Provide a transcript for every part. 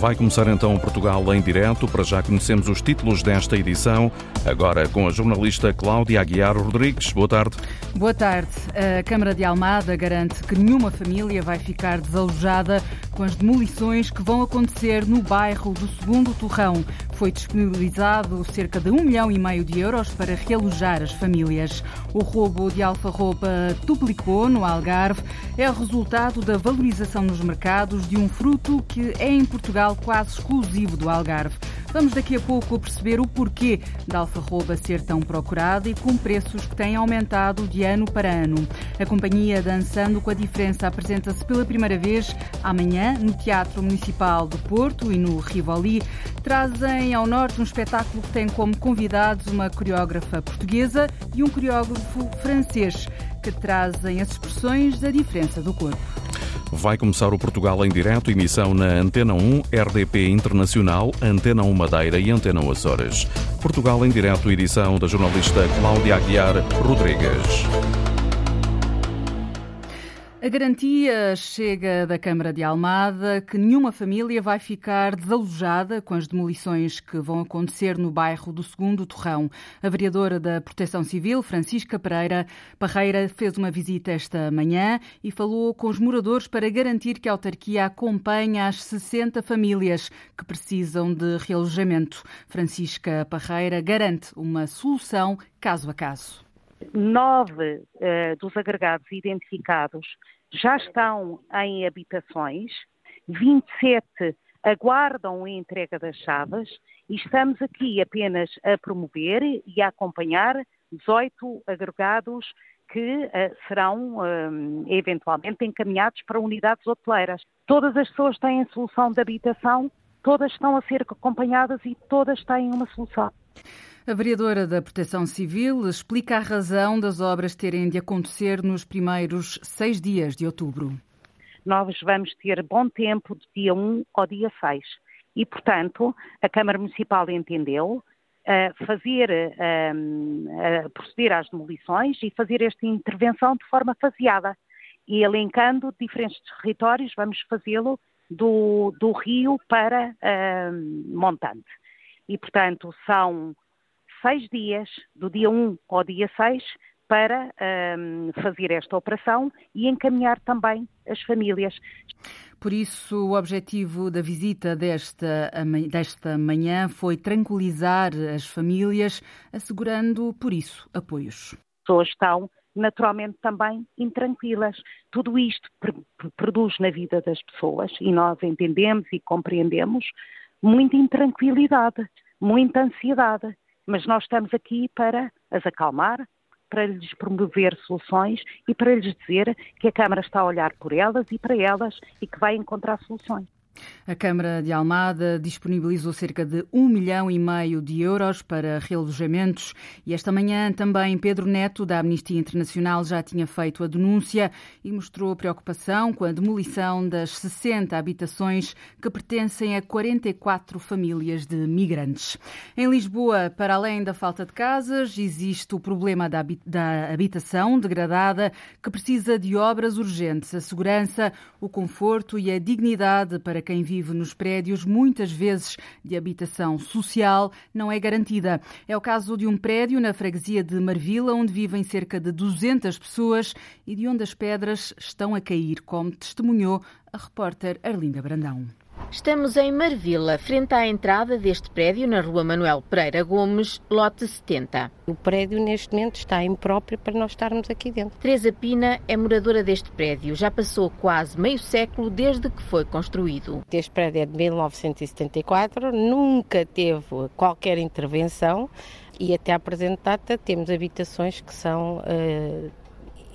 Vai começar então Portugal em direto. Para já conhecemos os títulos desta edição. Agora com a jornalista Cláudia Aguiar Rodrigues. Boa tarde. Boa tarde. A Câmara de Almada garante que nenhuma família vai ficar desalojada com as demolições que vão acontecer no bairro do Segundo Torrão. Foi disponibilizado cerca de um milhão e meio de euros para realojar as famílias. O roubo de alfarroba duplicou no Algarve. É resultado da valorização nos mercados de um fruto que é em Portugal quase exclusivo do Algarve. Vamos daqui a pouco perceber o porquê da alfarroba ser tão procurada e com preços que têm aumentado de ano para ano. A companhia Dançando com a Diferença apresenta-se pela primeira vez amanhã no Teatro Municipal do Porto e no Rivoli. Trazem ao norte um espetáculo que tem como convidados uma coreógrafa portuguesa e um coreógrafo francês que trazem as expressões da diferença do corpo. Vai começar o Portugal em direto, emissão na Antena 1, RDP Internacional, Antena 1 Madeira e Antena 1 Açores. Portugal em direto, edição da jornalista Cláudia Aguiar Rodrigues. A garantia chega da Câmara de Almada que nenhuma família vai ficar desalojada com as demolições que vão acontecer no bairro do Segundo Torrão. A vereadora da Proteção Civil, Francisca Pereira Parreira, fez uma visita esta manhã e falou com os moradores para garantir que a autarquia acompanha as 60 famílias que precisam de realojamento. Francisca Parreira garante uma solução caso a caso nove uh, dos agregados identificados já estão em habitações, 27 aguardam a entrega das chaves e estamos aqui apenas a promover e a acompanhar 18 agregados que uh, serão uh, eventualmente encaminhados para unidades hoteleiras. Todas as pessoas têm solução de habitação, todas estão a ser acompanhadas e todas têm uma solução. A vereadora da Proteção Civil explica a razão das obras terem de acontecer nos primeiros seis dias de outubro. Nós vamos ter bom tempo de dia 1 ao dia 6 e, portanto, a Câmara Municipal entendeu uh, fazer, uh, uh, proceder às demolições e fazer esta intervenção de forma faseada. E elencando diferentes territórios, vamos fazê-lo do, do Rio para Montante. E, portanto, são seis dias, do dia 1 ao dia 6, para um, fazer esta operação e encaminhar também as famílias. Por isso, o objetivo da visita desta, desta manhã foi tranquilizar as famílias, assegurando, por isso, apoios. As pessoas estão naturalmente também intranquilas. Tudo isto produz na vida das pessoas, e nós entendemos e compreendemos, muita intranquilidade, muita ansiedade mas nós estamos aqui para as acalmar, para lhes promover soluções e para lhes dizer que a Câmara está a olhar por elas e para elas e que vai encontrar soluções. A Câmara de Almada disponibilizou cerca de um milhão e meio de euros para realojamentos e esta manhã também Pedro Neto, da Amnistia Internacional, já tinha feito a denúncia e mostrou preocupação com a demolição das 60 habitações que pertencem a 44 famílias de migrantes. Em Lisboa, para além da falta de casas, existe o problema da habitação degradada que precisa de obras urgentes, a segurança, o conforto e a dignidade para quem vive nos prédios, muitas vezes de habitação social, não é garantida. É o caso de um prédio na freguesia de Marvila, onde vivem cerca de 200 pessoas e de onde as pedras estão a cair, como testemunhou a repórter Arlinda Brandão. Estamos em Marvila, frente à entrada deste prédio, na rua Manuel Pereira Gomes, lote 70. O prédio, neste momento, está impróprio para nós estarmos aqui dentro. Teresa Pina é moradora deste prédio. Já passou quase meio século desde que foi construído. Este prédio é de 1974, nunca teve qualquer intervenção e até à presente data temos habitações que são uh,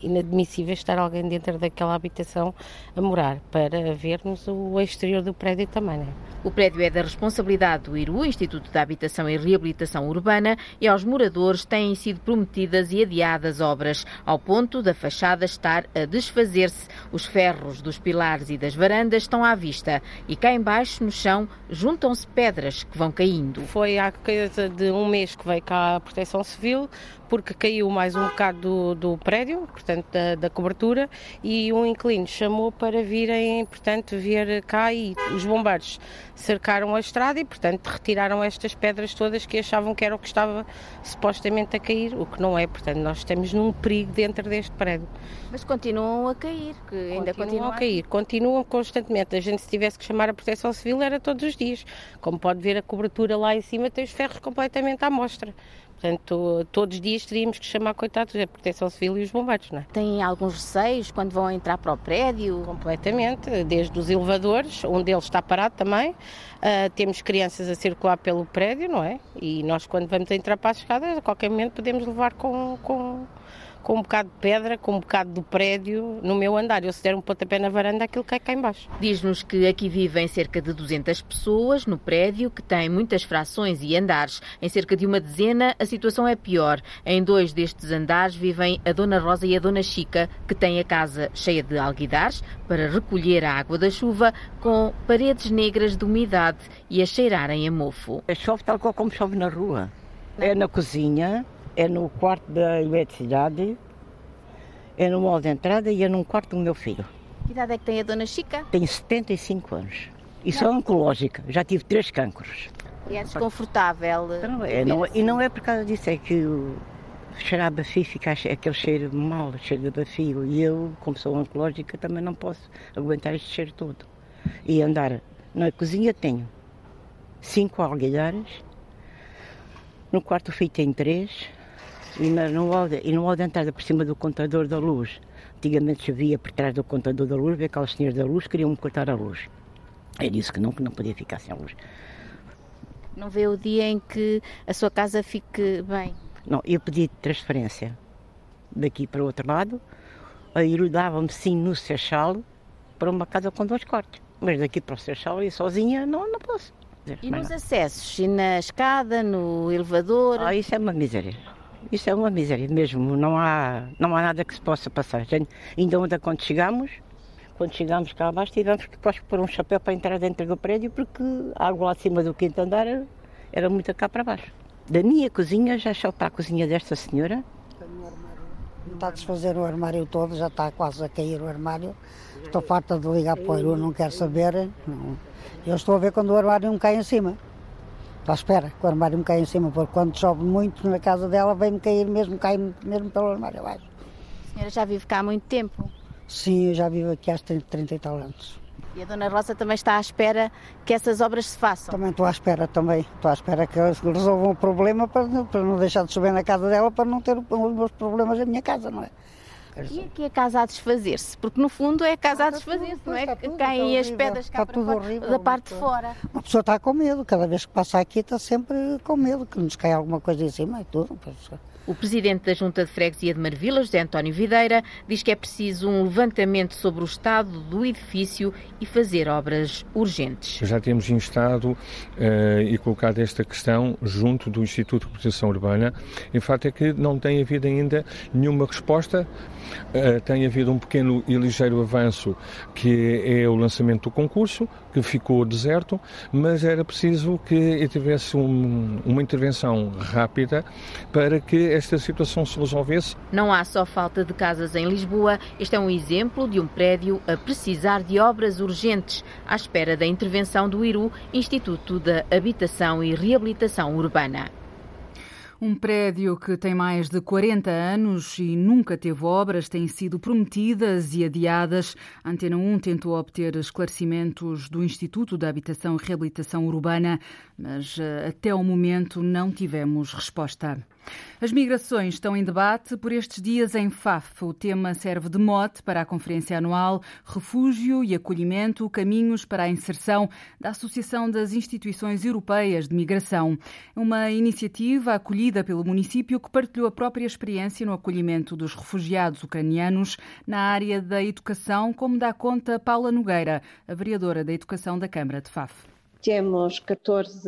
inadmissível estar alguém dentro daquela habitação a morar, para vermos o exterior do prédio também. Né? O prédio é da responsabilidade do IRU, Instituto da Habitação e Reabilitação Urbana, e aos moradores têm sido prometidas e adiadas obras, ao ponto da fachada estar a desfazer-se. Os ferros dos pilares e das varandas estão à vista e cá embaixo, no chão, juntam-se pedras que vão caindo. Foi há coisa de um mês que veio cá a Proteção Civil, porque caiu mais um bocado do, do prédio, portanto portanto, da, da, cobertura e um inquilino chamou para virem, portanto, ver cá e os bombeiros cercaram a estrada e, portanto, retiraram estas pedras todas que achavam que era o que estava supostamente a cair, o que não é, portanto, nós estamos num perigo dentro deste prédio. Mas continuam a cair, que ainda continuam, continuam a cair, continuam constantemente. A gente se tivesse que chamar a proteção civil era todos os dias. Como pode ver a cobertura lá em cima tem os ferros completamente à mostra. Portanto, todos os dias teríamos que chamar, coitados, a Proteção Civil e os bombeiros, não é? Têm alguns receios quando vão entrar para o prédio? Completamente, desde os elevadores, um deles está parado também. Uh, temos crianças a circular pelo prédio, não é? E nós, quando vamos entrar para as escadas, a qualquer momento podemos levar com, com com um bocado de pedra, com um bocado do prédio no meu andar. Eu se der um pontapé na varanda, aquilo cai cá embaixo. Diz-nos que aqui vivem cerca de 200 pessoas no prédio, que tem muitas frações e andares. Em cerca de uma dezena, a situação é pior. Em dois destes andares vivem a Dona Rosa e a Dona Chica, que têm a casa cheia de alguidares para recolher a água da chuva, com paredes negras de umidade e a cheirarem a mofo. Chove tal qual como chove na rua. É na cozinha, é no quarto da eletricidade, é no hall de entrada e é num quarto do meu filho. Que idade é que tem a dona Chica? Tenho 75 anos. E sou oncológica, já tive três cancros. E é desconfortável? Não é, não, e não é por causa disso, é que o cheirar bafio fica aquele cheiro mal, cheiro de bafio. E eu, como sou oncológica, também não posso aguentar este cheiro todo. E andar na cozinha tenho cinco alguilhares, no quarto filho tem três, e, de, e hall de entrada por cima do contador da luz. Antigamente chovia por trás do contador da luz, veio aquelas senhoras da luz queriam-me cortar a luz. Eu disse que não, que não podia ficar sem a luz. Não vê o dia em que a sua casa fique bem? Não, eu pedi transferência daqui para o outro lado, aí dava-me sim no Seixal para uma casa com dois quartos. Mas daqui para o Seixal e sozinha não, não posso. E nos acessos? E na escada, no elevador? Ah, isso é uma miséria. Isso é uma miséria mesmo, não há, não há nada que se possa passar. Gente, ainda ontem quando chegamos, quando chegamos cá abaixo, tivemos que pôr um chapéu para entrar dentro do prédio porque a água lá de cima do quinto andar era, muito cá para baixo. Da minha cozinha, já só para a cozinha desta senhora. Está a desfazer o armário todo, já está quase a cair o armário. Estou farta de ligar para o Iru, não quero saber. Não. Eu estou a ver quando o armário me cai em cima. À espera que o armário me caia em cima, porque quando chove muito na casa dela, vem-me cair mesmo, cai mesmo pelo armário abaixo. A senhora já vive cá há muito tempo? Sim, eu já vivo aqui há 30 e tal anos. E a Dona Rosa também está à espera que essas obras se façam? Também estou à espera, também. Estou à espera que eles resolvam o problema para, para não deixar de chover na casa dela, para não ter os meus problemas na minha casa, não é? E aqui a casa a desfazer-se? Porque no fundo é casa a desfazer-se, não é? Que caem as pedras cá para fora, horrível, da parte de fora. Uma pessoa está com medo, cada vez que passa aqui está sempre com medo, que nos cai alguma coisa em cima e tudo. O presidente da Junta de Freguesia de Marvila, José António Videira, diz que é preciso um levantamento sobre o estado do edifício e fazer obras urgentes. Já temos instado uh, e colocado esta questão junto do Instituto de Proteção Urbana. Em fato é que não tem havido ainda nenhuma resposta. Uh, tem havido um pequeno e ligeiro avanço que é o lançamento do concurso, que ficou deserto, mas era preciso que tivesse um, uma intervenção rápida para que esta situação se resolvesse. Não há só falta de casas em Lisboa, este é um exemplo de um prédio a precisar de obras urgentes, à espera da intervenção do IRU, Instituto da Habitação e Reabilitação Urbana. Um prédio que tem mais de 40 anos e nunca teve obras tem sido prometidas e adiadas. A Antena 1 tentou obter esclarecimentos do Instituto da Habitação e Reabilitação Urbana, mas eh, até o momento não tivemos resposta. As migrações estão em debate por estes dias em FAF. O tema serve de mote para a conferência anual Refúgio e Acolhimento, Caminhos para a Inserção da Associação das Instituições Europeias de Migração. Uma iniciativa acolhida pelo município que partilhou a própria experiência no acolhimento dos refugiados ucranianos na área da educação, como dá conta Paula Nogueira, a vereadora da Educação da Câmara de FAF. Temos 14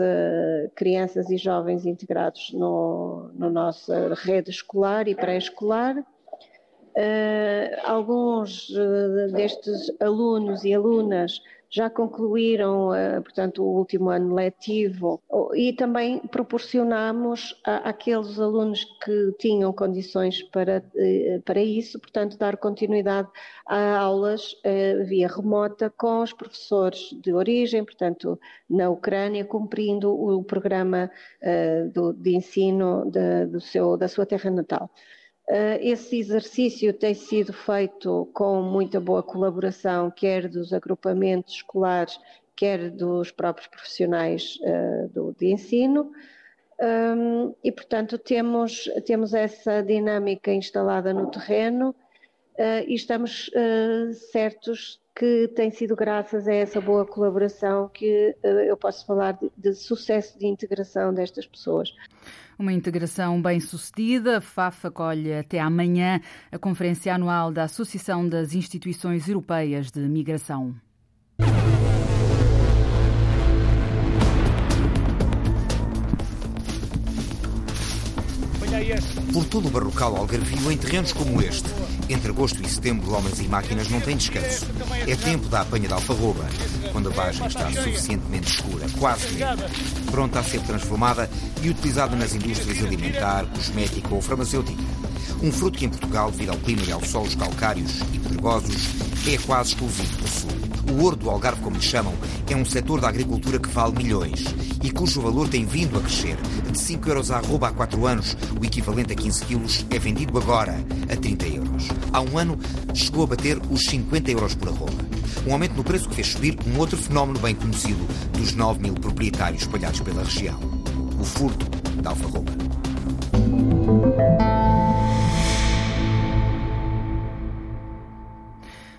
crianças e jovens integrados no, no nossa rede escolar e pré-escolar. Uh, alguns uh, destes alunos e alunas já concluíram, uh, portanto, o último ano letivo e também proporcionamos àqueles alunos que tinham condições para, uh, para isso, portanto, dar continuidade a aulas uh, via remota com os professores de origem, portanto, na Ucrânia, cumprindo o programa do, de ensino de, do seu, da sua terra natal. Uh, esse exercício tem sido feito com muita boa colaboração, quer dos agrupamentos escolares, quer dos próprios profissionais uh, do, de ensino. Um, e, portanto, temos, temos essa dinâmica instalada no terreno uh, e estamos certos que tem sido graças a essa boa colaboração que eu posso falar de, de sucesso de integração destas pessoas. Uma integração bem sucedida. FAF acolhe até amanhã a Conferência Anual da Associação das Instituições Europeias de Migração. Por todo o barrocal algarvio, em terrenos como este, entre agosto e setembro, homens e máquinas não têm descanso. É tempo da apanha de alfarroba, quando a vagem está suficientemente escura, quase negra, pronta a ser transformada e utilizada nas indústrias alimentar, cosmética ou farmacêutica. Um fruto que em Portugal, devido ao clima e aos solos calcários e pedregosos, é quase exclusivo do sul. O ouro do Algarve, como lhe chamam, é um setor da agricultura que vale milhões e cujo valor tem vindo a crescer. De 5 euros a arroba há 4 anos, o equivalente a 15 quilos é vendido agora a 30 euros. Há um ano chegou a bater os 50 euros por arroba. Um aumento no preço que fez subir um outro fenómeno bem conhecido dos 9 mil proprietários espalhados pela região. O furto da alfarroba.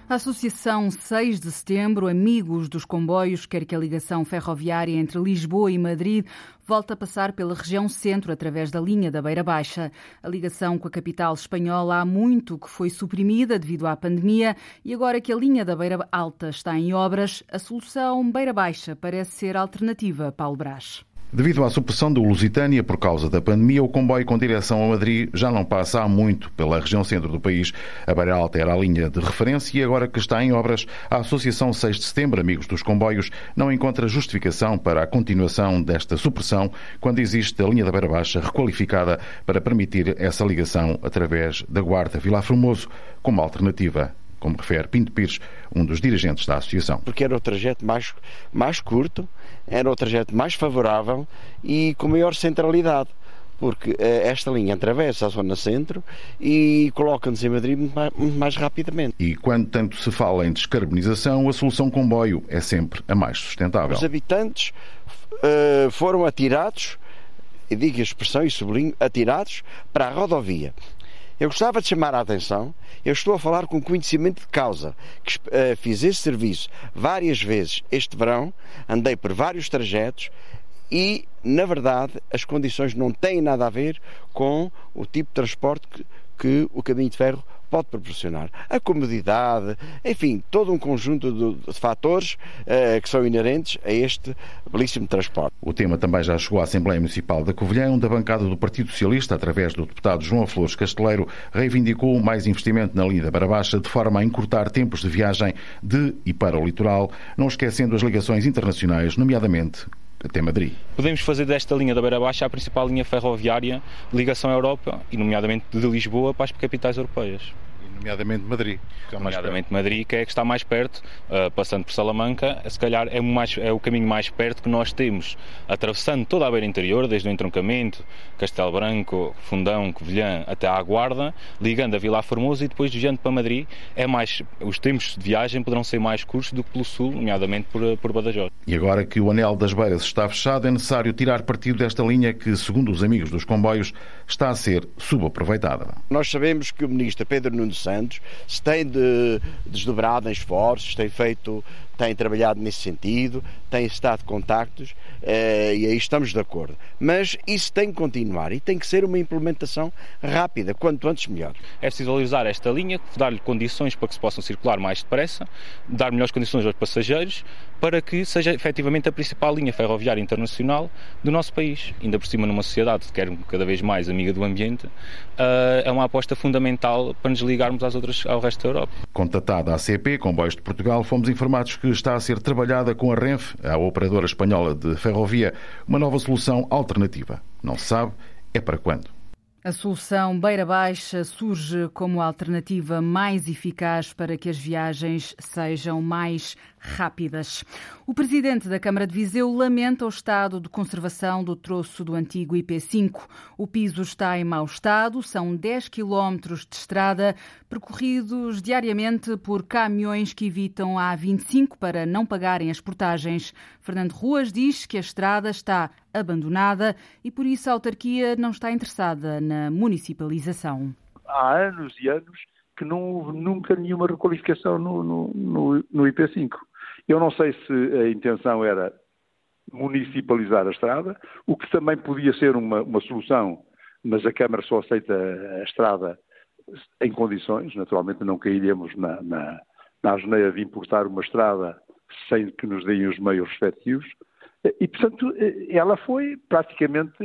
A Associação 6 de Setembro, Amigos dos Comboios, quer que a ligação ferroviária entre Lisboa e Madrid volta a passar pela região centro através da linha da Beira Baixa. A ligação com a capital espanhola há muito que foi suprimida devido à pandemia e agora que a linha da Beira Alta está em obras, a solução Beira Baixa parece ser alternativa, Paulo Brás. Devido à supressão do Lusitânia por causa da pandemia, o comboio com direção a Madrid já não passa há muito pela região centro do país. A Beira Alta era a linha de referência e agora que está em obras, a Associação 6 de Setembro, Amigos dos Comboios, não encontra justificação para a continuação desta supressão quando existe a linha da Beira Baixa requalificada para permitir essa ligação através da Guarda Vila Formoso como alternativa como refere Pinto Pires, um dos dirigentes da associação. Porque era o trajeto mais, mais curto, era o trajeto mais favorável e com maior centralidade porque eh, esta linha atravessa a zona centro e coloca-nos em Madrid muito mais, muito mais, rapidamente. E quando tanto se fala em descarbonização, a solução comboio é sempre a mais sustentável. Os habitantes uh, foram atirados, e digo a expressão e sublinho, atirados para a rodovia. Eu gostava de chamar a atenção, eu estou a falar com conhecimento de causa, que uh, fiz esse serviço várias vezes este verão, andei por vários trajetos e, na verdade, as condições não têm nada a ver com o tipo de transporte que, que o caminho de ferro pode proporcionar. A comodidade, enfim, todo um conjunto de, de fatores uh, que são inerentes a este belíssimo transporte. O tema também já chegou à Assembleia Municipal da Covilhã, onde a bancada do Partido Socialista, através do deputado João Flores Casteleiro, reivindicou mais investimento na linha da Barabaxa, de forma a encurtar tempos de viagem de e para o litoral, não esquecendo as ligações internacionais, nomeadamente até Madrid. Podemos fazer desta linha da Beira Baixa a principal linha ferroviária de ligação à Europa e, nomeadamente, de Lisboa para as capitais europeias nomeadamente Madrid. nomeadamente Madrid, que é que está mais perto, uh, passando por Salamanca, se calhar é, mais, é, o caminho mais perto que nós temos, atravessando toda a beira interior, desde o entroncamento, Castelo Branco, Fundão, Covilhã, até à Guarda, ligando a Vila Formosa e depois desviando para Madrid, é mais, os tempos de viagem poderão ser mais curtos do que pelo sul, nomeadamente por, por Badajoz. E agora que o anel das beiras está fechado, é necessário tirar partido desta linha que, segundo os amigos dos comboios, está a ser subaproveitada. Nós sabemos que o ministro Pedro Nuno Santos se tem de, desdobrado em esforços, tem feito tem trabalhado nesse sentido, tem estado contactos eh, e aí estamos de acordo. Mas isso tem que continuar e tem que ser uma implementação rápida, quanto antes melhor. É preciso valorizar esta linha, dar-lhe condições para que se possam circular mais depressa, dar melhores condições aos passageiros, para que seja efetivamente a principal linha ferroviária internacional do nosso país. Ainda por cima numa sociedade que quer cada vez mais amiga do ambiente, uh, é uma aposta fundamental para nos ligarmos às outras, ao resto da Europa. Contatada a CP, Comboios de Portugal, fomos informados que está a ser trabalhada com a Renfe, a operadora espanhola de ferrovia, uma nova solução alternativa. Não se sabe é para quando. A solução Beira Baixa surge como alternativa mais eficaz para que as viagens sejam mais rápidas. O presidente da Câmara de Viseu lamenta o estado de conservação do troço do antigo IP5. O piso está em mau estado, são 10 quilómetros de estrada percorridos diariamente por caminhões que evitam a A25 para não pagarem as portagens. Fernando Ruas diz que a estrada está abandonada e por isso a autarquia não está interessada na municipalização. Há anos e anos que não houve nunca nenhuma requalificação no, no, no, no IP5. Eu não sei se a intenção era municipalizar a estrada, o que também podia ser uma, uma solução, mas a Câmara só aceita a estrada em condições, naturalmente não cairíamos na, na, na asneira de importar uma estrada sem que nos deem os meios respectivos, e, portanto, ela foi praticamente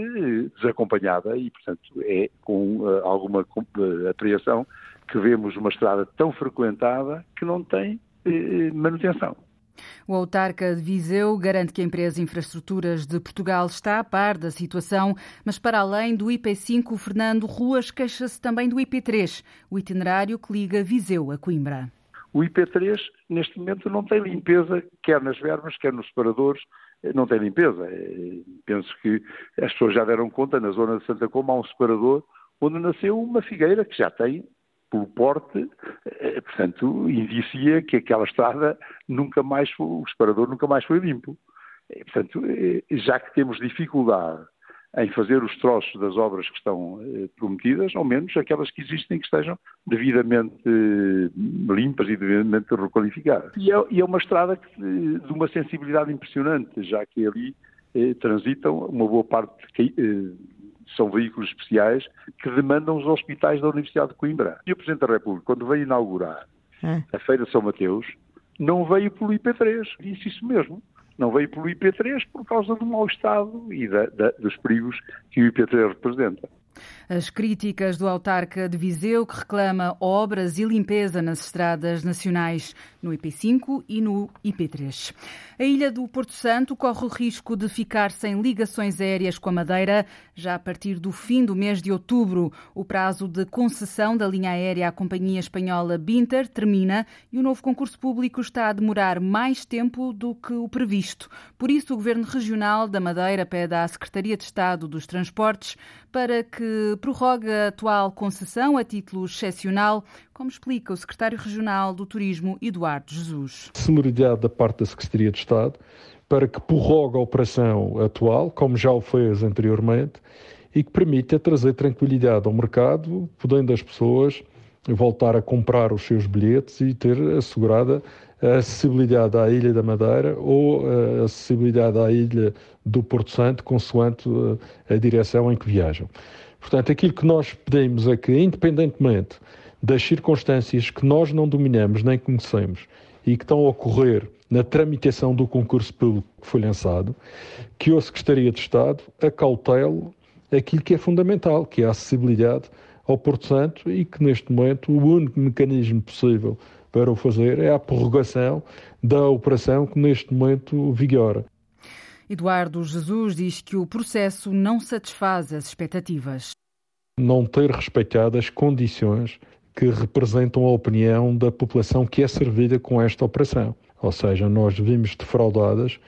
desacompanhada e, portanto, é com uh, alguma uh, apreensão que vemos uma estrada tão frequentada que não tem uh, manutenção. O autarca de Viseu garante que a empresa Infraestruturas de Portugal está a par da situação, mas para além do IP5, o Fernando Ruas queixa-se também do IP3, o itinerário que liga Viseu a Coimbra. O IP3, neste momento, não tem limpeza, quer nas verbas, quer nos separadores, não tem limpeza. É, penso que as pessoas já deram conta, na zona de Santa Coma há um separador onde nasceu uma figueira que já tem pelo porte, eh, portanto, indicia que aquela estrada nunca mais foi, o separador nunca mais foi limpo. Eh, portanto, eh, já que temos dificuldade em fazer os troços das obras que estão prometidas, ao menos aquelas que existem que estejam devidamente limpas e devidamente requalificadas. E é, e é uma estrada de uma sensibilidade impressionante, já que ali transitam uma boa parte são veículos especiais que demandam os hospitais da Universidade de Coimbra. E o Presidente da República, quando veio inaugurar é. a Feira de São Mateus, não veio pelo IP3, disse isso mesmo. Não veio pelo IP3 por causa do mau estado e da, da, dos perigos que o IP3 representa. As críticas do autarca de Viseu, que reclama obras e limpeza nas estradas nacionais no IP5 e no IP3. A ilha do Porto Santo corre o risco de ficar sem ligações aéreas com a Madeira já a partir do fim do mês de outubro. O prazo de concessão da linha aérea à companhia espanhola Binter termina e o novo concurso público está a demorar mais tempo do que o previsto. Por isso, o Governo Regional da Madeira pede à Secretaria de Estado dos Transportes para que prorrogue a atual concessão a título excepcional, como explica o secretário regional do Turismo, Eduardo Jesus. Celeridade da parte da Secretaria de Estado para que prorrogue a operação atual, como já o fez anteriormente, e que permita trazer tranquilidade ao mercado, podendo as pessoas voltar a comprar os seus bilhetes e ter assegurada a acessibilidade à Ilha da Madeira ou a acessibilidade à Ilha do Porto Santo, consoante a direção em que viajam. Portanto, aquilo que nós pedimos é que, independentemente das circunstâncias que nós não dominamos nem conhecemos e que estão a ocorrer na tramitação do concurso público que foi lançado, que a Secretaria de Estado acautele aquilo que é fundamental, que é a acessibilidade ao Porto Santo e que, neste momento, o único mecanismo possível para o fazer é a prorrogação da operação que neste momento vigora. Eduardo Jesus diz que o processo não satisfaz as expectativas. Não ter respeitado as condições que representam a opinião da população que é servida com esta operação. Ou seja, nós vimos defraudadas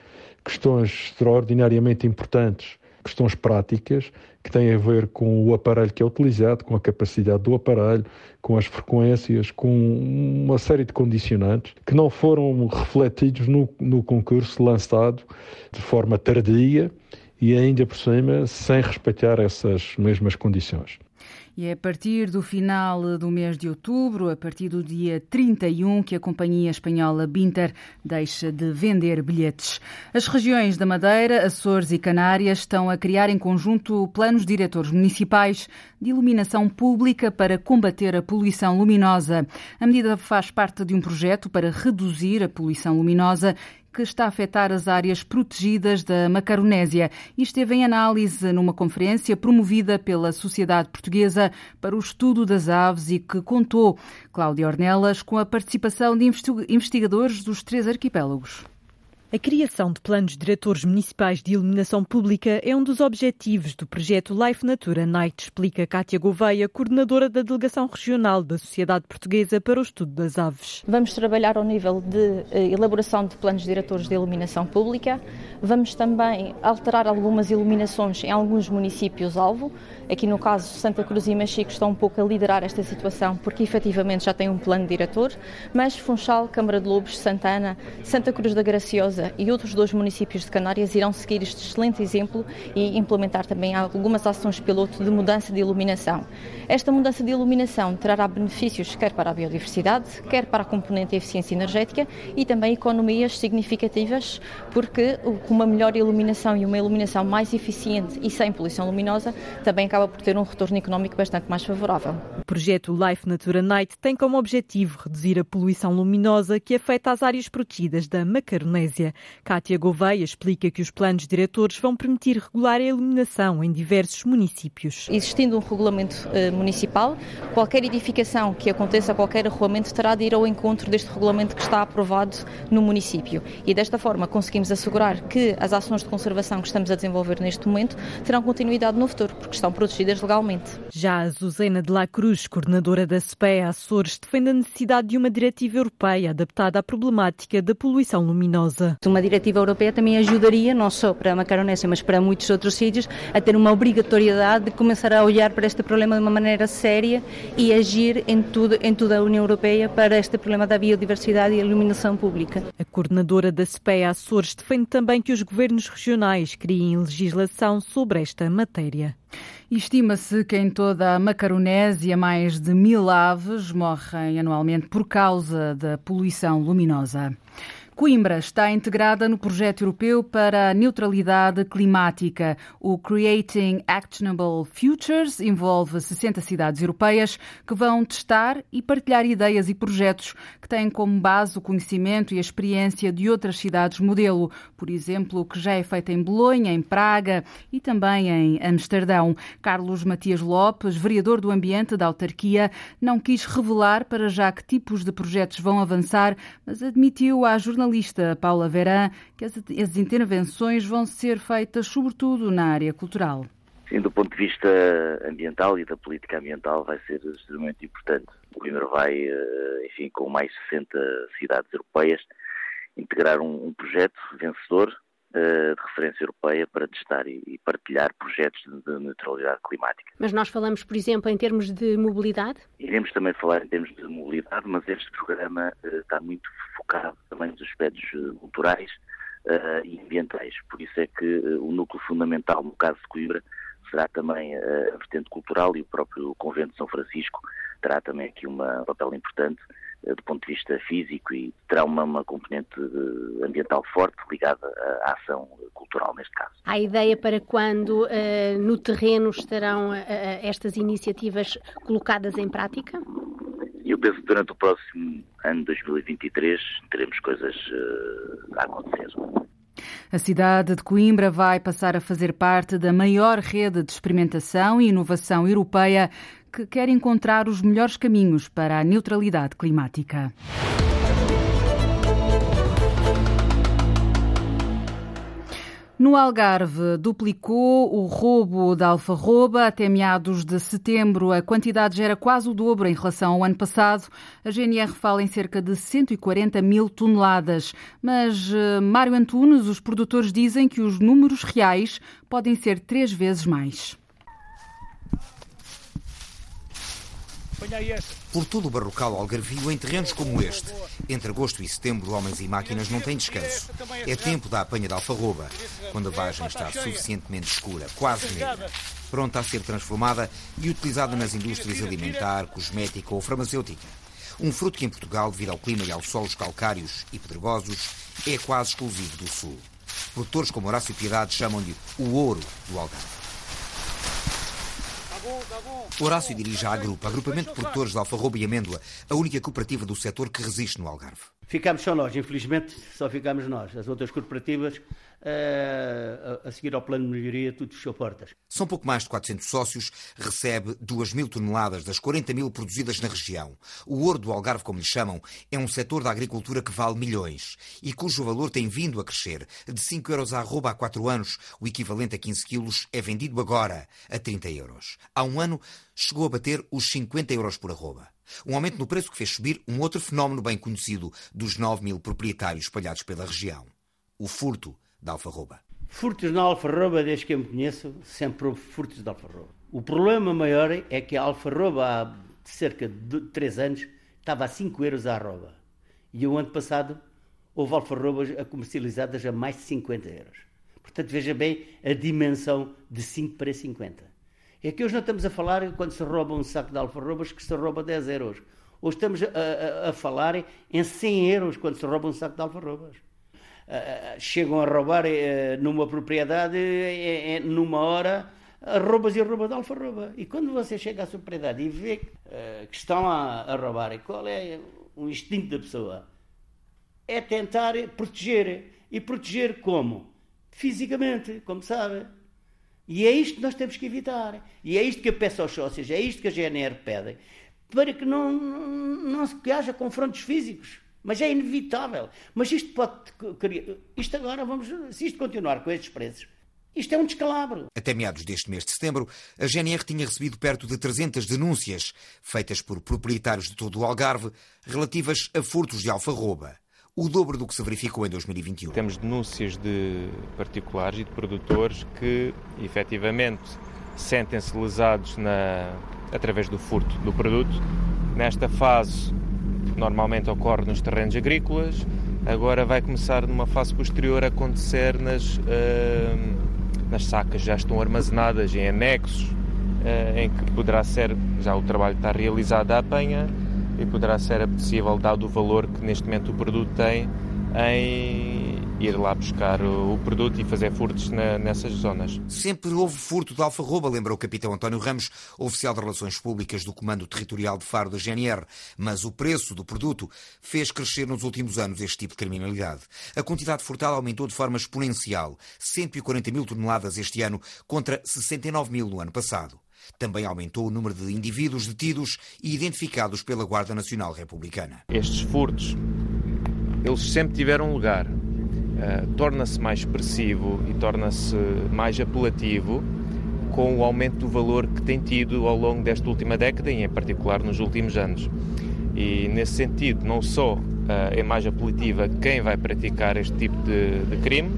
questões extraordinariamente importantes questões práticas que têm a ver com o aparelho que é utilizado, com a capacidade do aparelho, com as frequências, com uma série de condicionantes que não foram refletidos no, no concurso lançado de forma tardia e ainda por cima sem respeitar essas mesmas condições. E é a partir do final do mês de outubro, a partir do dia 31, que a companhia espanhola Binter deixa de vender bilhetes. As regiões da Madeira, Açores e Canárias estão a criar em conjunto planos diretores municipais de iluminação pública para combater a poluição luminosa. A medida faz parte de um projeto para reduzir a poluição luminosa que está a afetar as áreas protegidas da Macaronésia e esteve em análise numa conferência promovida pela Sociedade Portuguesa para o Estudo das Aves e que contou, Cláudia Ornelas, com a participação de investigadores dos três arquipélagos. A criação de planos diretores municipais de iluminação pública é um dos objetivos do projeto Life Natura Night, explica Cátia Gouveia, coordenadora da Delegação Regional da Sociedade Portuguesa para o Estudo das Aves. Vamos trabalhar ao nível de eh, elaboração de planos diretores de iluminação pública, vamos também alterar algumas iluminações em alguns municípios-alvo. Aqui no caso Santa Cruz e Machico estão um pouco a liderar esta situação porque efetivamente já tem um plano diretor, mas Funchal, Câmara de Lobos, Santana, Santa Cruz da Graciosa e outros dois municípios de Canárias irão seguir este excelente exemplo e implementar também algumas ações piloto de mudança de iluminação. Esta mudança de iluminação trará benefícios quer para a biodiversidade, quer para a componente de eficiência energética e também economias significativas, porque com uma melhor iluminação e uma iluminação mais eficiente e sem poluição luminosa também acaba por ter um retorno económico bastante mais favorável. O projeto Life Natura Night tem como objetivo reduzir a poluição luminosa que afeta as áreas protegidas da Macaronésia. Cátia Gouveia explica que os planos diretores vão permitir regular a iluminação em diversos municípios. Existindo um regulamento eh, municipal, qualquer edificação que aconteça, qualquer arruamento terá de ir ao encontro deste regulamento que está aprovado no município. E desta forma conseguimos assegurar que as ações de conservação que estamos a desenvolver neste momento terão continuidade no futuro, porque estão protegidas legalmente. Já a Zuzena de la Cruz, coordenadora da SPEA Açores, defende a necessidade de uma diretiva europeia adaptada à problemática da poluição luminosa. Uma diretiva europeia também ajudaria, não só para a Macaronésia, mas para muitos outros sítios, a ter uma obrigatoriedade de começar a olhar para este problema de uma maneira séria e agir em, tudo, em toda a União Europeia para este problema da biodiversidade e iluminação pública. A coordenadora da CPEA Açores defende também que os governos regionais criem legislação sobre esta matéria. Estima-se que em toda a Macaronésia mais de mil aves morrem anualmente por causa da poluição luminosa. Coimbra está integrada no projeto europeu para a neutralidade climática. O Creating Actionable Futures envolve 60 cidades europeias que vão testar e partilhar ideias e projetos que têm como base o conhecimento e a experiência de outras cidades modelo, por exemplo, o que já é feito em Bolonha, em Praga e também em Amsterdão. Carlos Matias Lopes, vereador do Ambiente da autarquia, não quis revelar para já que tipos de projetos vão avançar, mas admitiu à jornalista jornalista Paula Verã que as, intervenções vão ser feitas sobretudo na área cultural. Sim, do ponto de vista ambiental e da política ambiental vai ser extremamente importante. O Coimbra vai, eh, enfim, com mais de 60 cidades europeias, integrar um, um projeto vencedor de referência europeia para testar e partilhar projetos de neutralidade climática. Mas nós falamos, por exemplo, em termos de mobilidade? Iremos também falar em termos de mobilidade, mas este programa uh, está muito focado também nos aspectos uh, culturais e ambientais. Por isso é que o núcleo fundamental, no caso de Coimbra, será também a vertente cultural e o próprio Convento de São Francisco terá também aqui uma, um papel importante eh, do ponto de vista físico e terá uma, uma componente eh, ambiental forte ligada à ação cultural neste caso. Há ideia para quando uh, no terreno estarão uh, estas iniciativas colocadas em prática? Eu penso que durante o próximo ano 2023 teremos coisas uh, a acontecer. A cidade de Coimbra vai passar a fazer parte da maior rede de experimentação e inovação europeia que quer encontrar os melhores caminhos para a neutralidade climática. No Algarve, duplicou o roubo da alfarroba. Até meados de setembro, a quantidade já era quase o dobro em relação ao ano passado. A GNR fala em cerca de 140 mil toneladas. Mas, eh, Mário Antunes, os produtores dizem que os números reais podem ser três vezes mais. Por todo o barrocal algarvio, em terrenos como este, entre agosto e setembro, homens e máquinas não têm descanso. É tempo da apanha de alfarroba, quando a vagem está suficientemente escura, quase negra, pronta a ser transformada e utilizada nas indústrias alimentar, cosmética ou farmacêutica. Um fruto que em Portugal, devido ao clima e aos solos calcários e pedregosos, é quase exclusivo do Sul. Produtores como Horácio Piedade chamam-lhe o ouro do Algarve. Horácio dirige a Agrupa, agrupamento de produtores de alfarroba e amêndoa, a única cooperativa do setor que resiste no Algarve. Ficámos só nós, infelizmente só ficámos nós. As outras corporativas, uh, a seguir ao plano de melhoria, tudo fechou portas. São pouco mais de 400 sócios, recebe 2 mil toneladas das 40 mil produzidas na região. O ouro do Algarve, como lhe chamam, é um setor da agricultura que vale milhões e cujo valor tem vindo a crescer. De 5 euros à arroba há 4 anos, o equivalente a 15 quilos é vendido agora a 30 euros. Há um ano chegou a bater os 50 euros por arroba. Um aumento no preço que fez subir um outro fenómeno bem conhecido dos 9 mil proprietários espalhados pela região: o furto da alfarroba. Furtos na alfarroba, desde que eu me conheço, sempre houve furtos da alfarroba. O problema maior é que a alfarroba, há cerca de 3 anos, estava a 5 euros a arroba. E o ano passado houve alfarrobas comercializadas a mais de 50 euros. Portanto, veja bem a dimensão de 5 para 50. É que hoje não estamos a falar quando se rouba um saco de alfarrobas que se rouba 10 euros. Hoje estamos a, a, a falar em 100 euros quando se rouba um saco de alfarrobas. Uh, chegam a roubar uh, numa propriedade numa hora arrobas e arroba de alfarroba. E quando você chega à sua propriedade e vê que estão a, a roubar, qual é o instinto da pessoa? É tentar proteger. E proteger como? Fisicamente, como sabe. E é isto que nós temos que evitar. E é isto que eu peço aos sócios, é isto que a GNR pede, para que não, não, que haja confrontos físicos. Mas é inevitável. Mas isto pode criar. Isto agora, vamos. Se isto continuar com estes preços, isto é um descalabro. Até meados deste mês de setembro, a GNR tinha recebido perto de 300 denúncias, feitas por proprietários de todo o Algarve, relativas a furtos de alfarroba o dobro do que se verificou em 2021. Temos denúncias de particulares e de produtores que, efetivamente, sentem-se lesados na, através do furto do produto. Nesta fase, normalmente ocorre nos terrenos agrícolas, agora vai começar numa fase posterior a acontecer nas, uh, nas sacas, já estão armazenadas em anexos, uh, em que poderá ser, já o trabalho está realizado à apanha, e poderá ser apetecível, dado o valor que neste momento o produto tem, em ir lá buscar o produto e fazer furtos na, nessas zonas. Sempre houve furto de alfarroba, lembra o capitão António Ramos, oficial de Relações Públicas do Comando Territorial de Faro da GNR, mas o preço do produto fez crescer nos últimos anos este tipo de criminalidade. A quantidade furtada aumentou de forma exponencial, 140 mil toneladas este ano contra 69 mil no ano passado. Também aumentou o número de indivíduos detidos e identificados pela Guarda Nacional Republicana. Estes furtos, eles sempre tiveram lugar. Uh, torna-se mais expressivo e torna-se mais apelativo com o aumento do valor que tem tido ao longo desta última década e, em particular, nos últimos anos. E, nesse sentido, não só uh, é mais apelativa quem vai praticar este tipo de, de crime,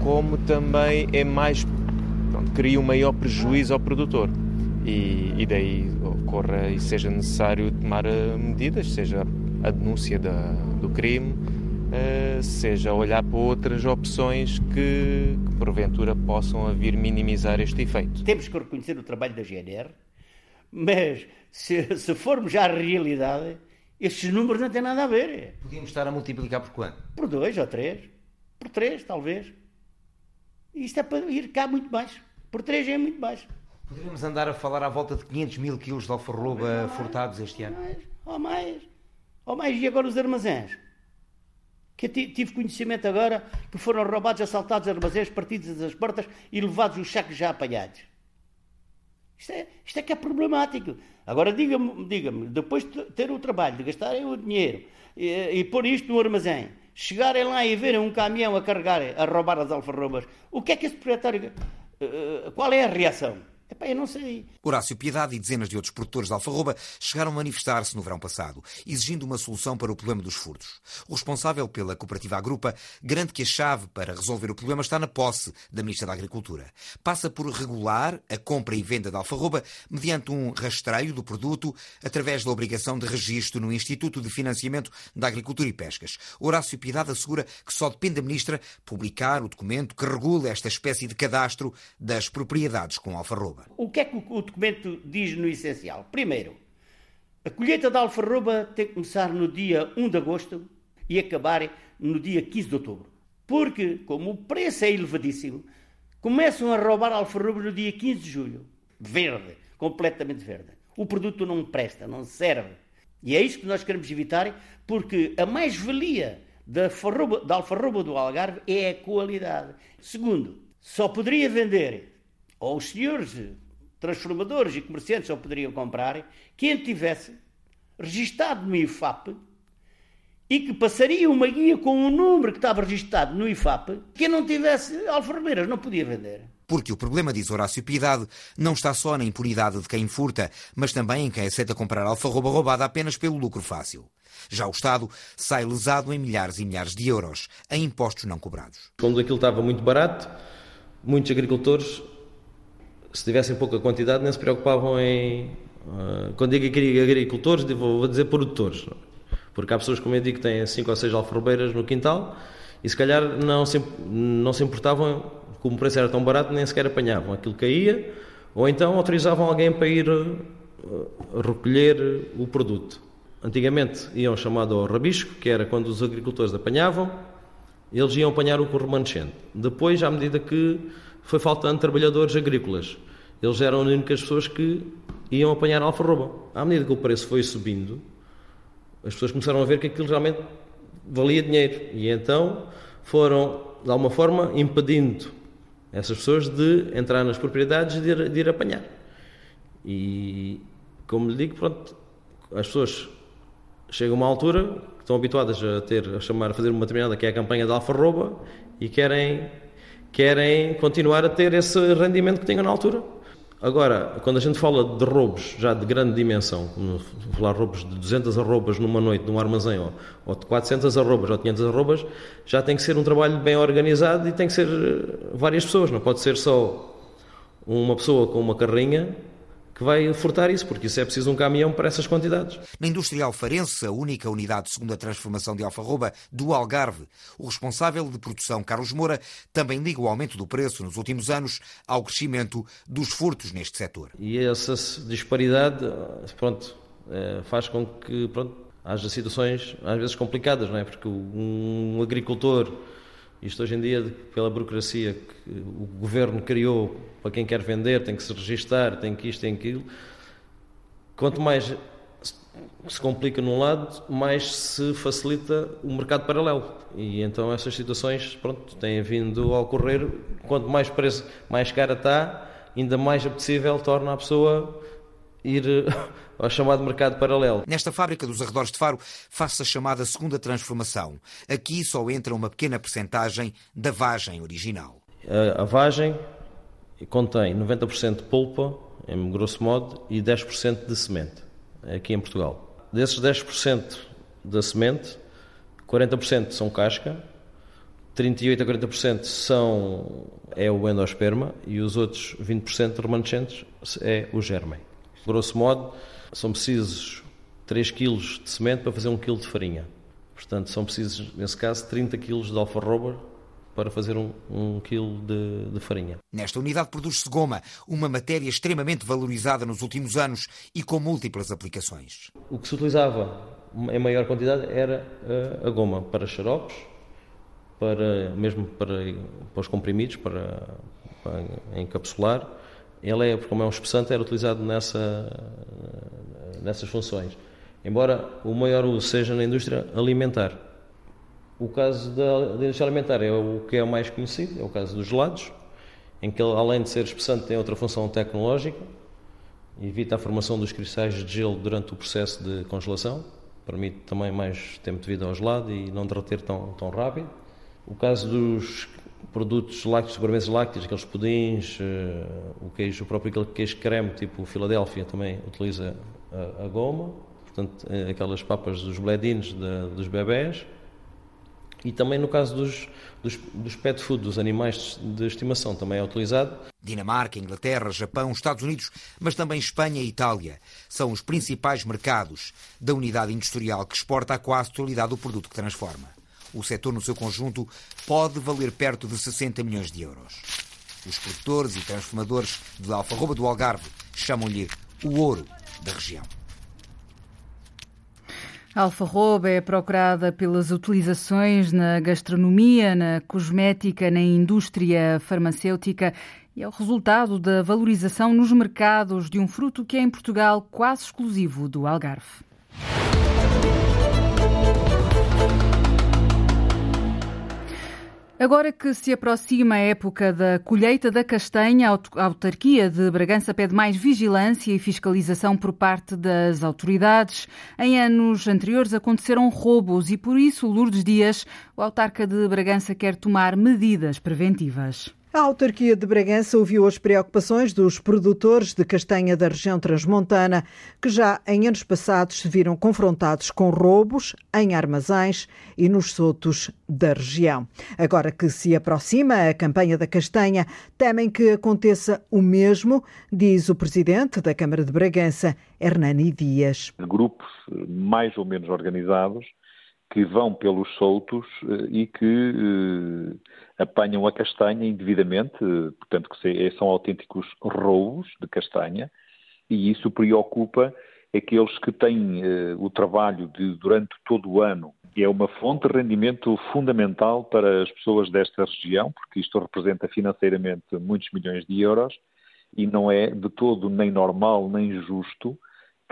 como também é mais pronto, cria um maior prejuízo ao produtor. E, e daí ocorra e seja necessário tomar eh, medidas, seja a denúncia da, do crime, seja olhar para outras opções que, que porventura possam vir minimizar este efeito. Temos que reconhecer o trabalho da GNR, mas se, se formos já à realidade, estes números não têm nada a ver. Podíamos estar a multiplicar por quanto? Por dois ou três. Por três, talvez. Isto é para ir cá muito baixo. Por 3 é muito baixo. Poderíamos andar a falar à volta de 500 mil quilos de alfarroba furtados este ano? Ou mais. Ou mais. E agora os armazéns? Que tive conhecimento agora que foram roubados, assaltados armazéns, partidos das portas e levados os sacos já apanhados. Isto é, isto é que é problemático. Agora diga-me, diga-me, depois de ter o trabalho, de gastarem o dinheiro e, e pôr isto no armazém, chegarem lá e verem um caminhão a carregar, a roubar as alfarrobas, o que é que esse proprietário. Uh, qual é a reação? Epá, eu não sei. Horácio Piedade e dezenas de outros produtores de alfarroba chegaram a manifestar-se no verão passado, exigindo uma solução para o problema dos furtos. O responsável pela cooperativa Agrupa garante que a chave para resolver o problema está na posse da Ministra da Agricultura. Passa por regular a compra e venda de alfarroba mediante um rastreio do produto através da obrigação de registro no Instituto de Financiamento da Agricultura e Pescas. Horácio Piedade assegura que só depende da Ministra publicar o documento que regula esta espécie de cadastro das propriedades com alfarroba. O que é que o documento diz no essencial? Primeiro, a colheita da alfarroba tem que começar no dia 1 de agosto e acabar no dia 15 de outubro. Porque, como o preço é elevadíssimo, começam a roubar alfarroba no dia 15 de julho. Verde, completamente verde. O produto não presta, não serve. E é isso que nós queremos evitar, porque a mais-valia da, da alfarroba do Algarve é a qualidade. Segundo, só poderia vender, ou os senhores transformadores e comerciantes só poderiam comprar, quem tivesse registado no IFAP e que passaria uma guia com o número que estava registado no IFAP, quem não tivesse alfarrobeiras não podia vender. Porque o problema, diz Horácio Piedade, não está só na impunidade de quem furta, mas também em quem aceita comprar alfarroba roubada apenas pelo lucro fácil. Já o Estado sai lesado em milhares e milhares de euros, em impostos não cobrados. Quando aquilo estava muito barato, muitos agricultores, se tivessem pouca quantidade, nem se preocupavam em. Uh, quando digo agricultores, vou dizer produtores. Porque há pessoas, como eu digo, que têm 5 ou 6 alfarrobeiras no quintal e se calhar não se, não se importavam, como o preço era tão barato, nem sequer apanhavam. Aquilo caía, ou então autorizavam alguém para ir uh, recolher o produto. Antigamente iam chamado ao rabisco, que era quando os agricultores apanhavam, eles iam apanhar o remanescente. Depois, à medida que foi faltando trabalhadores agrícolas, eles eram as únicas pessoas que iam apanhar alfarroba. À medida que o preço foi subindo, as pessoas começaram a ver que aquilo realmente valia dinheiro e então foram, de alguma forma, impedindo essas pessoas de entrar nas propriedades e de ir, de ir apanhar. E, como lhe digo, pronto, as pessoas chegam a uma altura que estão habituadas a ter, a chamar, a fazer uma determinada que é a campanha da alfarroba e querem, querem continuar a ter esse rendimento que tinham na altura. Agora, quando a gente fala de roubos já de grande dimensão, falar roubos de 200 arrobas numa noite num armazém, ou, ou de 400 arrobas ou 500 arrobas, já tem que ser um trabalho bem organizado e tem que ser eh, várias pessoas, não pode ser só uma pessoa com uma carrinha que vai furtar isso, porque isso é preciso um caminhão para essas quantidades. Na indústria alfarense, a única unidade de segunda transformação de alfarroba do Algarve, o responsável de produção, Carlos Moura, também liga o aumento do preço nos últimos anos ao crescimento dos furtos neste setor. E essa disparidade, pronto, é, faz com que, pronto, haja situações às vezes complicadas, não é? Porque um agricultor isto hoje em dia, pela burocracia que o governo criou para quem quer vender, tem que se registar, tem que isto, tem aquilo. Quanto mais se complica num lado, mais se facilita o mercado paralelo. E então essas situações, pronto, têm vindo a ocorrer. Quanto mais preço, mais cara está, ainda mais apetecível torna a pessoa ir ao chamado mercado paralelo. Nesta fábrica dos arredores de Faro faz-se a chamada segunda transformação. Aqui só entra uma pequena percentagem da vagem original. A, a vagem contém 90% de polpa, em grosso modo, e 10% de semente, aqui em Portugal. Desses 10% da semente, 40% são casca, 38 a 40% são, é o endosperma e os outros 20% remanescentes é o germe. Grosso modo, são precisos 3 kg de semente para fazer 1 kg de farinha. Portanto, são precisos, nesse caso, 30 kg de alfarroba para fazer um, um quilo de, de, farinha. Nesta unidade produz-se goma, uma matéria extremamente valorizada nos últimos anos e com múltiplas aplicações. O que se utilizava em maior quantidade era a, a goma para xaropes, para, mesmo para, para os comprimidos, para, para encapsular ele é, como é um espessante, era utilizado nessa, nessas funções. Embora o maior uso seja na indústria alimentar. O caso da, da indústria alimentar é o que é o mais conhecido, é o caso dos gelados, em que ele, além de ser espessante, tem outra função tecnológica, evita a formação dos cristais de gelo durante o processo de congelação, permite também mais tempo de vida ao gelado e não derreter tão, tão rápido. O caso dos produtos lácteos, sobremesas lácteas, aqueles pudins, uh, o queijo, o próprio queijo creme, tipo Filadélfia, também utiliza a, a goma, portanto, uh, aquelas papas dos bledines de, dos bebés. E também no caso dos, dos, dos, pet food, dos animais de estimação, também é utilizado. Dinamarca, Inglaterra, Japão, Estados Unidos, mas também Espanha e Itália são os principais mercados da unidade industrial que exporta a quase totalidade do produto que transforma o setor no seu conjunto pode valer perto de 60 milhões de euros. Os produtores e transformadores de alfarroba do Algarve chamam-lhe o ouro da região. A alfarroba é procurada pelas utilizações na gastronomia, na cosmética, na indústria farmacêutica e é o resultado da valorização nos mercados de um fruto que é em Portugal quase exclusivo do Algarve. Agora que se aproxima a época da colheita da castanha, a autarquia de Bragança pede mais vigilância e fiscalização por parte das autoridades. Em anos anteriores aconteceram roubos e, por isso, Lourdes Dias, o autarca de Bragança, quer tomar medidas preventivas. A autarquia de Bragança ouviu as preocupações dos produtores de castanha da região transmontana, que já em anos passados se viram confrontados com roubos em armazéns e nos sotos da região. Agora que se aproxima a campanha da castanha, temem que aconteça o mesmo, diz o presidente da Câmara de Bragança, Hernani Dias. Grupos mais ou menos organizados que vão pelos soltos eh, e que eh, apanham a castanha indevidamente, portanto, que são autênticos roubos de castanha, e isso preocupa aqueles que têm eh, o trabalho de, durante todo o ano. É uma fonte de rendimento fundamental para as pessoas desta região, porque isto representa financeiramente muitos milhões de euros e não é de todo nem normal nem justo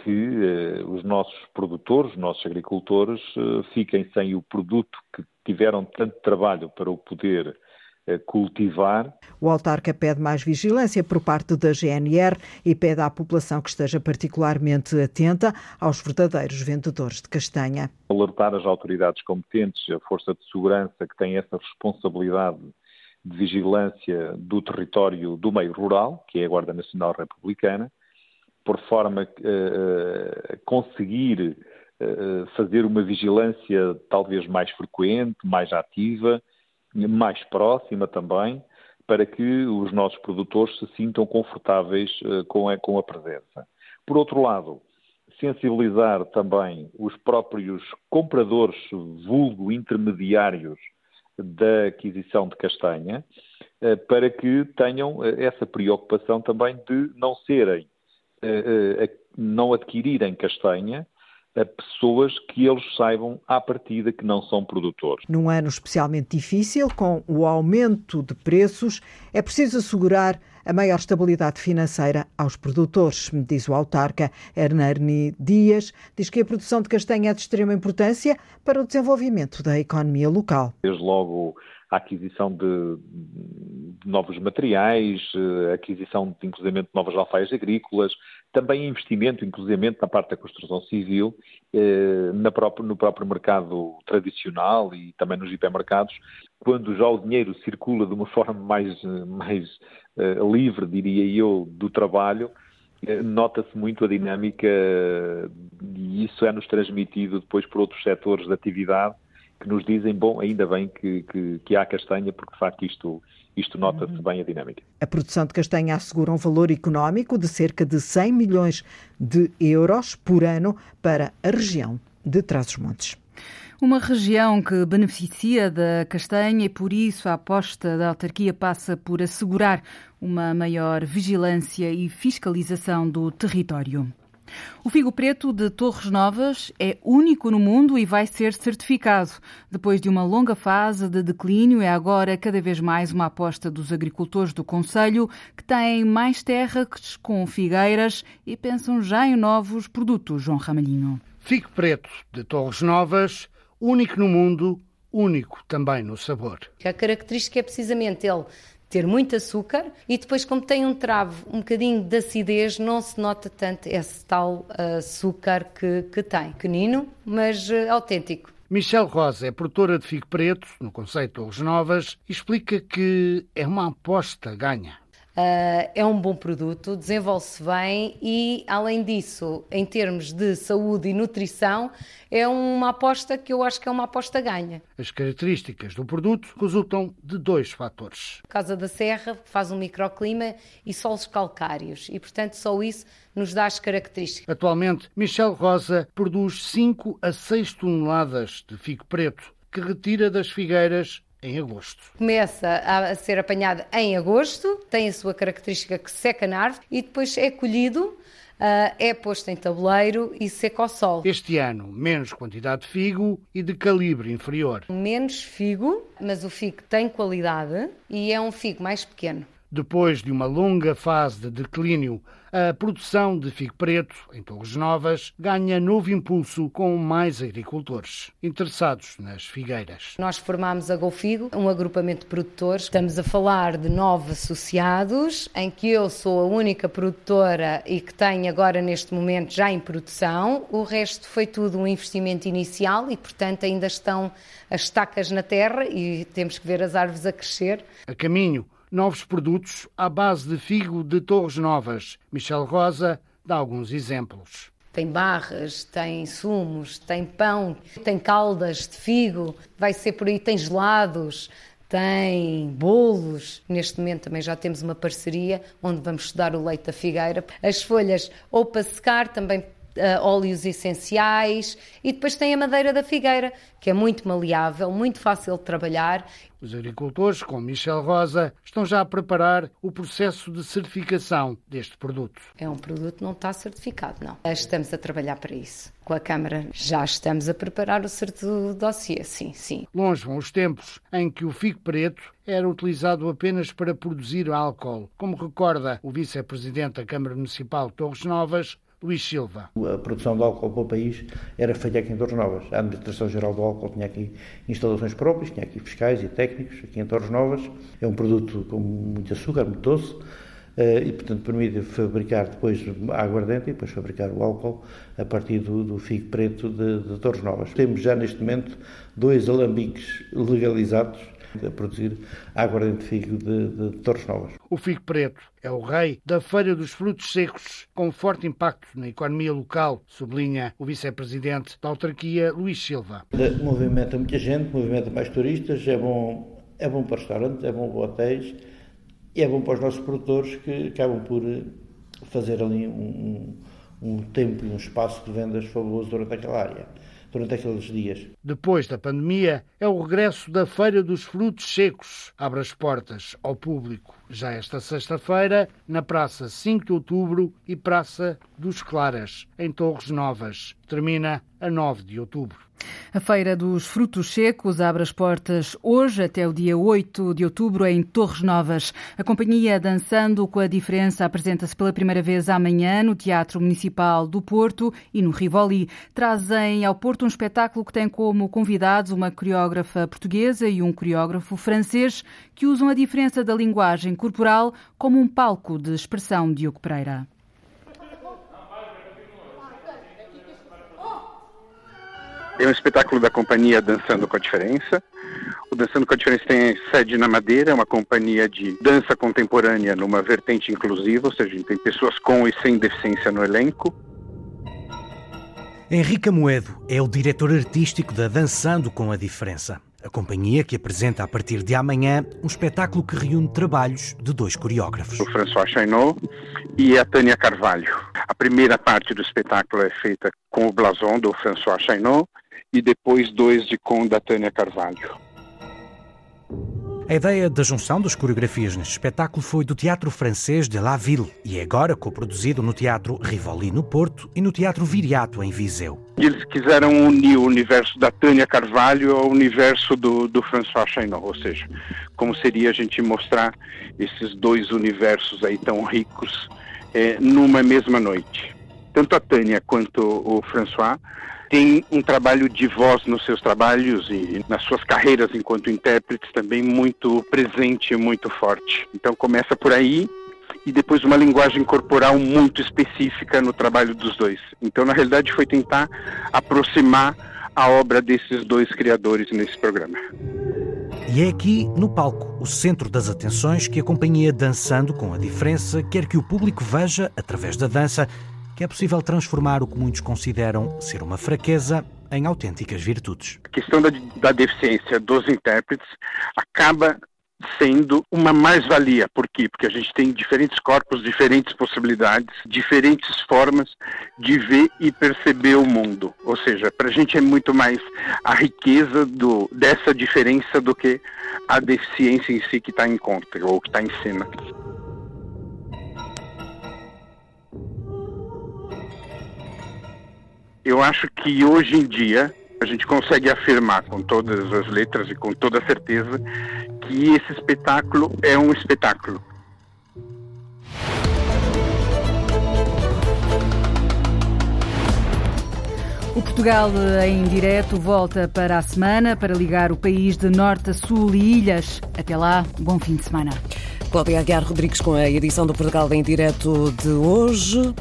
que eh, os nossos produtores, os nossos agricultores, eh, fiquem sem o produto que tiveram tanto trabalho para o poder eh, cultivar. O autarca pede mais vigilância por parte da GNR e pede à população que esteja particularmente atenta aos verdadeiros vendedores de castanha. Alertar as autoridades competentes, a Força de Segurança, que tem essa responsabilidade de vigilância do território do meio rural, que é a Guarda Nacional Republicana, por forma a uh, conseguir uh, fazer uma vigilância talvez mais frequente, mais ativa, mais próxima também, para que os nossos produtores se sintam confortáveis com, a, com a presença. Por outro lado, sensibilizar também os próprios compradores, vulgo intermediários da aquisição de castanha, para que tenham essa preocupação também de não serem não adquirirem castanha a pessoas que eles saibam à partida que não são produtores. Num ano especialmente difícil, com o aumento de preços, é preciso assegurar a maior estabilidade financeira aos produtores, diz o autarca Hernani Dias. Diz que a produção de castanha é de extrema importância para o desenvolvimento da economia local. Desde logo a aquisição de, de novos materiais, a aquisição de, inclusive, de novas alfaias agrícolas, também investimento, inclusive, na parte da construção civil, eh, própria, no próprio mercado tradicional e também nos hipermercados, quando já o dinheiro circula de uma forma mais, mais uh, livre, diria eu, do trabalho, uh, nota-se muito a dinâmica e isso é-nos transmitido depois por outros setores de atividade que nos dizem, bom, ainda bem que, que, que há castanha, porque de facto isto, isto nota-se bem a dinâmica. A produção de castanha assegura um valor económico de cerca de 100 milhões de euros por ano para a região de Trás-os-Montes. Uma região que beneficia da castanha e por isso a aposta da autarquia passa por assegurar uma maior vigilância e fiscalização do território. O figo preto de Torres Novas é único no mundo e vai ser certificado. Depois de uma longa fase de declínio, é agora cada vez mais uma aposta dos agricultores do Conselho, que têm mais terras com figueiras e pensam já em novos produtos. João Ramalhinho. Figo preto de Torres Novas, único no mundo, único também no sabor. A característica é precisamente ele ter muito açúcar e depois, como tem um travo um bocadinho de acidez, não se nota tanto esse tal açúcar que, que tem. Pequenino, mas uh, autêntico. Michel Rosa é produtora de figo preto no Conceito Torres Novas explica que é uma aposta ganha. Uh, é um bom produto, desenvolve-se bem e, além disso, em termos de saúde e nutrição, é uma aposta que eu acho que é uma aposta ganha. As características do produto resultam de dois fatores. Casa da Serra faz um microclima e solos calcários e, portanto, só isso nos dá as características. Atualmente, Michel Rosa produz 5 a 6 toneladas de figo preto que retira das figueiras em agosto. Começa a ser apanhada em agosto, tem a sua característica que seca na árvore e depois é colhido Uh, é posto em tabuleiro e seca ao sol. Este ano, menos quantidade de figo e de calibre inferior. Menos figo, mas o figo tem qualidade e é um figo mais pequeno. Depois de uma longa fase de declínio, a produção de figo preto em Torres Novas ganha novo impulso com mais agricultores interessados nas figueiras. Nós formámos a GoFigo, um agrupamento de produtores. Estamos a falar de nove associados, em que eu sou a única produtora e que tenho agora neste momento já em produção. O resto foi tudo um investimento inicial e, portanto, ainda estão as estacas na terra e temos que ver as árvores a crescer. A caminho novos produtos à base de figo de Torres Novas. Michel Rosa dá alguns exemplos. Tem barras, tem sumos, tem pão, tem caldas de figo, vai ser por aí, tem gelados, tem bolos. Neste momento também já temos uma parceria onde vamos estudar o leite da figueira. As folhas ou para secar, também uh, óleos essenciais e depois tem a madeira da figueira, que é muito maleável, muito fácil de trabalhar. Os agricultores, com Michel Rosa, estão já a preparar o processo de certificação deste produto. É um produto que não está certificado, não. Estamos a trabalhar para isso. Com a Câmara já estamos a preparar o certo dossiê, sim, sim. Longe vão os tempos em que o figo preto era utilizado apenas para produzir álcool, como recorda o vice-presidente da Câmara Municipal Torres Novas, Luís Silva. A produção de álcool para o país era feita aqui em Torres Novas. A Administração Geral do Álcool tinha aqui instalações próprias, tinha aqui fiscais e técnicos aqui em Torres Novas. É um produto com muito açúcar, muito doce. Eh, e, portanto, permite fabricar depois a aguardente e depois fabricar o álcool a partir do, do figo preto de, de Torres Novas. Temos já neste momento dois alambiques legalizados a produzir aguardente figo de, de Torres Novas. O figo preto é o rei da Feira dos Frutos Secos, com forte impacto na economia local, sublinha o vice-presidente da autarquia, Luís Silva. Movimenta muita gente, movimenta mais turistas, é bom, é bom para restaurantes, é bom para hotéis e é bom para os nossos produtores que acabam por fazer ali um, um, um tempo e um espaço de vendas fabuloso durante aquela área durante aqueles dias. Depois da pandemia, é o regresso da Feira dos Frutos Secos. Abre as portas ao público já esta sexta-feira na Praça 5 de Outubro e Praça dos Claras, em Torres Novas. Termina a 9 de outubro. A Feira dos Frutos Secos abre as portas hoje até o dia 8 de outubro em Torres Novas. A companhia Dançando com a Diferença apresenta-se pela primeira vez amanhã no Teatro Municipal do Porto e no Rivoli. Trazem ao Porto um espetáculo que tem como convidados uma coreógrafa portuguesa e um coreógrafo francês que usam a diferença da linguagem corporal como um palco de expressão de Hugo Pereira. É um espetáculo da companhia Dançando com a Diferença. O Dançando com a Diferença tem sede na Madeira, é uma companhia de dança contemporânea numa vertente inclusiva, ou seja, tem pessoas com e sem deficiência no elenco. Henrique Moedo é o diretor artístico da Dançando com a Diferença. A companhia que apresenta a partir de amanhã um espetáculo que reúne trabalhos de dois coreógrafos. O François Chainot e a Tânia Carvalho. A primeira parte do espetáculo é feita com o blason do François Chainot e depois dois de com da Tânia Carvalho. A ideia da junção das coreografias neste espetáculo foi do Teatro Francês de La Ville e é agora coproduzido no Teatro Rivoli no Porto e no Teatro Viriato em Viseu. Eles quiseram unir o universo da Tânia Carvalho ao universo do, do François Chainot, ou seja, como seria a gente mostrar esses dois universos aí tão ricos é, numa mesma noite. Tanto a Tânia quanto o François tem um trabalho de voz nos seus trabalhos e nas suas carreiras enquanto intérpretes também muito presente, muito forte. Então começa por aí e depois uma linguagem corporal muito específica no trabalho dos dois. Então na realidade foi tentar aproximar a obra desses dois criadores nesse programa. E é aqui, no palco, o centro das atenções que a companhia Dançando com a Diferença quer que o público veja, através da dança, que é possível transformar o que muitos consideram ser uma fraqueza em autênticas virtudes. A questão da, da deficiência dos intérpretes acaba sendo uma mais-valia. Por quê? Porque a gente tem diferentes corpos, diferentes possibilidades, diferentes formas de ver e perceber o mundo. Ou seja, para a gente é muito mais a riqueza do, dessa diferença do que a deficiência em si que está em conta ou que está em cena. eu acho que hoje em dia a gente consegue afirmar com todas as letras e com toda certeza que esse espetáculo é um espetáculo. O Portugal eh, em direto volta para a semana para ligar o país de norte a sul e ilhas. Até lá, bom fim de semana. Cláudia Aguiar Rodrigues com a edição do Portugal em direto de hoje.